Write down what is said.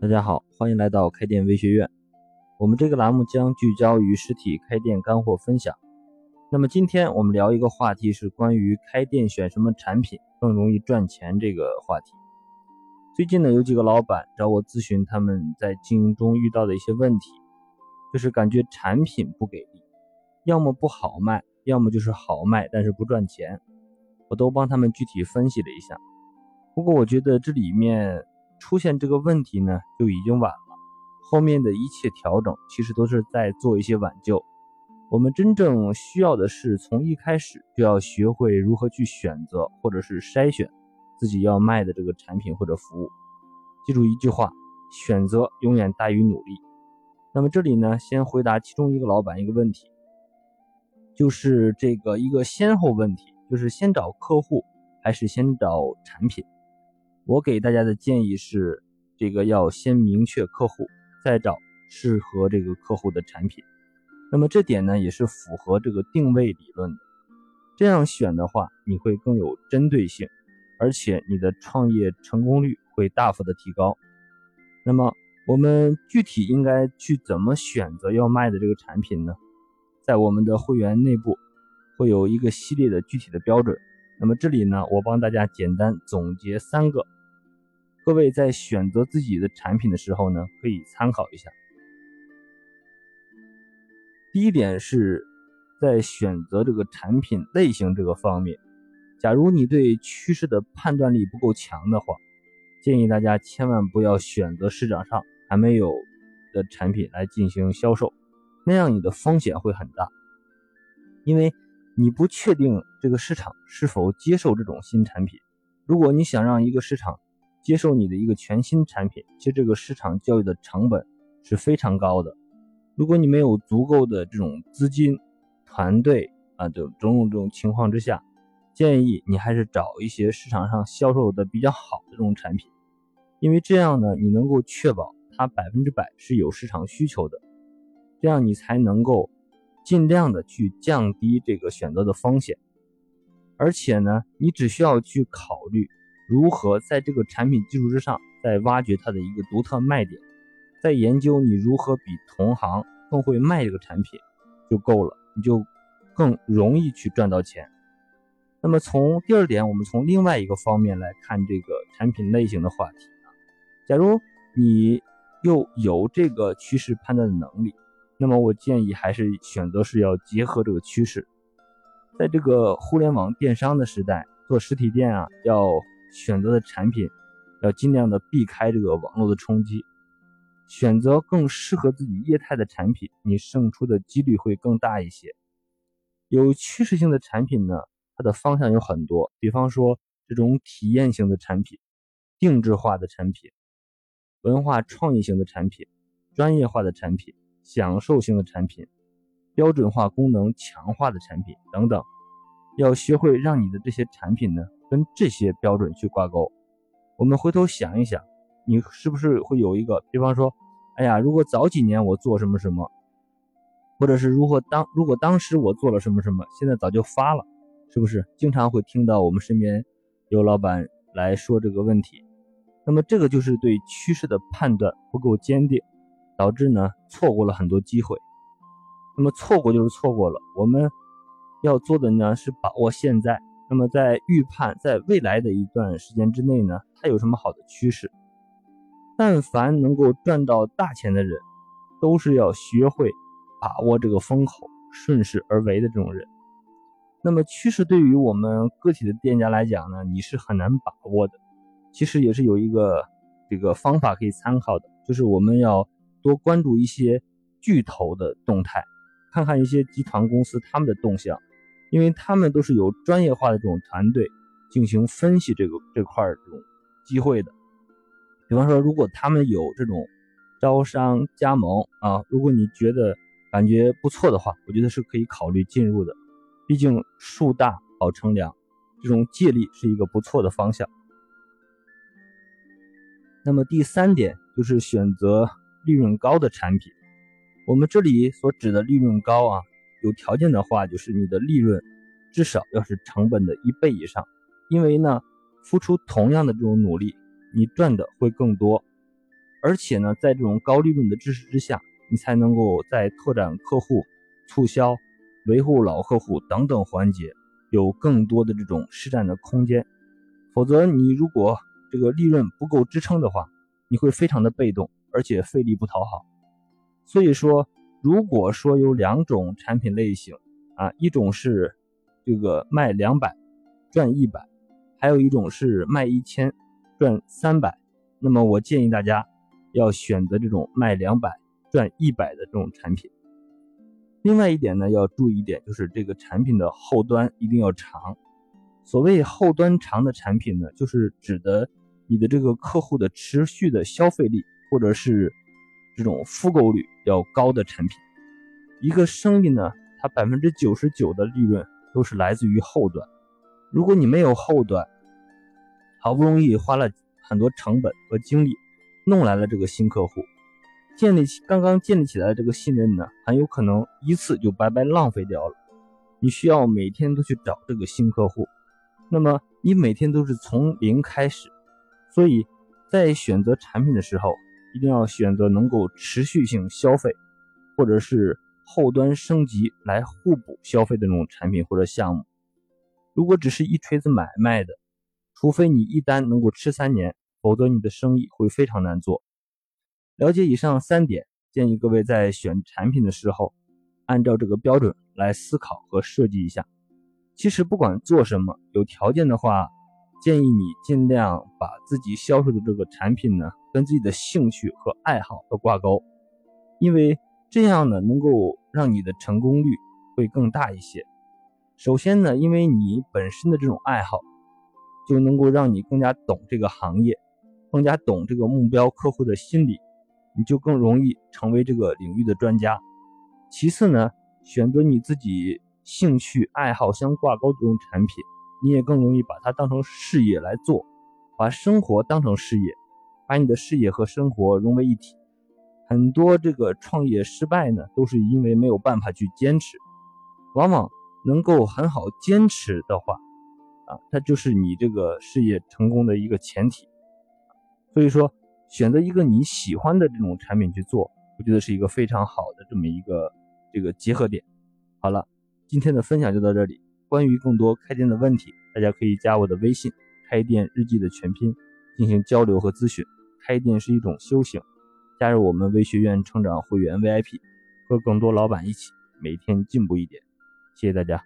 大家好，欢迎来到开店微学院。我们这个栏目将聚焦于实体开店干货分享。那么今天我们聊一个话题是关于开店选什么产品更容易赚钱这个话题。最近呢，有几个老板找我咨询他们在经营中遇到的一些问题，就是感觉产品不给力，要么不好卖，要么就是好卖但是不赚钱。我都帮他们具体分析了一下。不过我觉得这里面。出现这个问题呢，就已经晚了。后面的一切调整，其实都是在做一些挽救。我们真正需要的是，从一开始就要学会如何去选择，或者是筛选自己要卖的这个产品或者服务。记住一句话：选择永远大于努力。那么这里呢，先回答其中一个老板一个问题，就是这个一个先后问题，就是先找客户还是先找产品？我给大家的建议是，这个要先明确客户，再找适合这个客户的产品。那么这点呢，也是符合这个定位理论的。这样选的话，你会更有针对性，而且你的创业成功率会大幅的提高。那么我们具体应该去怎么选择要卖的这个产品呢？在我们的会员内部会有一个系列的具体的标准。那么这里呢，我帮大家简单总结三个。各位在选择自己的产品的时候呢，可以参考一下。第一点是在选择这个产品类型这个方面，假如你对趋势的判断力不够强的话，建议大家千万不要选择市场上还没有的产品来进行销售，那样你的风险会很大，因为你不确定这个市场是否接受这种新产品。如果你想让一个市场，接受你的一个全新产品，其实这个市场教育的成本是非常高的。如果你没有足够的这种资金、团队啊，这种种这种情况之下，建议你还是找一些市场上销售的比较好的这种产品，因为这样呢，你能够确保它百分之百是有市场需求的，这样你才能够尽量的去降低这个选择的风险，而且呢，你只需要去考虑。如何在这个产品基础之上，再挖掘它的一个独特卖点，再研究你如何比同行更会卖这个产品就够了，你就更容易去赚到钱。那么从第二点，我们从另外一个方面来看这个产品类型的话题啊，假如你又有这个趋势判断的能力，那么我建议还是选择是要结合这个趋势，在这个互联网电商的时代，做实体店啊要。选择的产品要尽量的避开这个网络的冲击，选择更适合自己业态的产品，你胜出的几率会更大一些。有趋势性的产品呢，它的方向有很多，比方说这种体验型的产品、定制化的产品、文化创意型的产品、专业化的产品、享受型的产品、标准化功能强化的产品等等，要学会让你的这些产品呢。跟这些标准去挂钩，我们回头想一想，你是不是会有一个，比方说，哎呀，如果早几年我做什么什么，或者是如何当如果当时我做了什么什么，现在早就发了，是不是？经常会听到我们身边有老板来说这个问题，那么这个就是对趋势的判断不够坚定，导致呢错过了很多机会。那么错过就是错过了，我们要做的呢是把握现在。那么，在预判在未来的一段时间之内呢，它有什么好的趋势？但凡能够赚到大钱的人，都是要学会把握这个风口，顺势而为的这种人。那么，趋势对于我们个体的店家来讲呢，你是很难把握的。其实也是有一个这个方法可以参考的，就是我们要多关注一些巨头的动态，看看一些集团公司他们的动向。因为他们都是有专业化的这种团队进行分析这个这块这种机会的，比方说，如果他们有这种招商加盟啊，如果你觉得感觉不错的话，我觉得是可以考虑进入的。毕竟树大好乘凉，这种借力是一个不错的方向。那么第三点就是选择利润高的产品。我们这里所指的利润高啊。有条件的话，就是你的利润至少要是成本的一倍以上，因为呢，付出同样的这种努力，你赚的会更多。而且呢，在这种高利润的支持之下，你才能够在拓展客户、促销、维护老客户等等环节有更多的这种施展的空间。否则，你如果这个利润不够支撑的话，你会非常的被动，而且费力不讨好。所以说，如果说有两种产品类型啊，一种是这个卖两百赚一百，还有一种是卖一千赚三百，那么我建议大家要选择这种卖两百赚一百的这种产品。另外一点呢，要注意一点，就是这个产品的后端一定要长。所谓后端长的产品呢，就是指的你的这个客户的持续的消费力，或者是这种复购率要高的产品。一个生意呢，它百分之九十九的利润都是来自于后端。如果你没有后端，好不容易花了很多成本和精力弄来了这个新客户，建立起刚刚建立起来的这个信任呢，很有可能一次就白白浪费掉了。你需要每天都去找这个新客户。那么你每天都是从零开始，所以在选择产品的时候，一定要选择能够持续性消费，或者是后端升级来互补消费的那种产品或者项目。如果只是一锤子买卖的，除非你一单能够吃三年，否则你的生意会非常难做。了解以上三点，建议各位在选产品的时候，按照这个标准来思考和设计一下。其实不管做什么，有条件的话，建议你尽量把自己销售的这个产品呢，跟自己的兴趣和爱好都挂钩，因为这样呢，能够让你的成功率会更大一些。首先呢，因为你本身的这种爱好，就能够让你更加懂这个行业，更加懂这个目标客户的心理，你就更容易成为这个领域的专家。其次呢，选择你自己。兴趣爱好相挂钩的这种产品，你也更容易把它当成事业来做，把生活当成事业，把你的事业和生活融为一体。很多这个创业失败呢，都是因为没有办法去坚持。往往能够很好坚持的话，啊，它就是你这个事业成功的一个前提。所以说，选择一个你喜欢的这种产品去做，我觉得是一个非常好的这么一个这个结合点。好了。今天的分享就到这里。关于更多开店的问题，大家可以加我的微信“开店日记”的全拼进行交流和咨询。开店是一种修行，加入我们微学院成长会员 VIP，和更多老板一起每天进步一点。谢谢大家。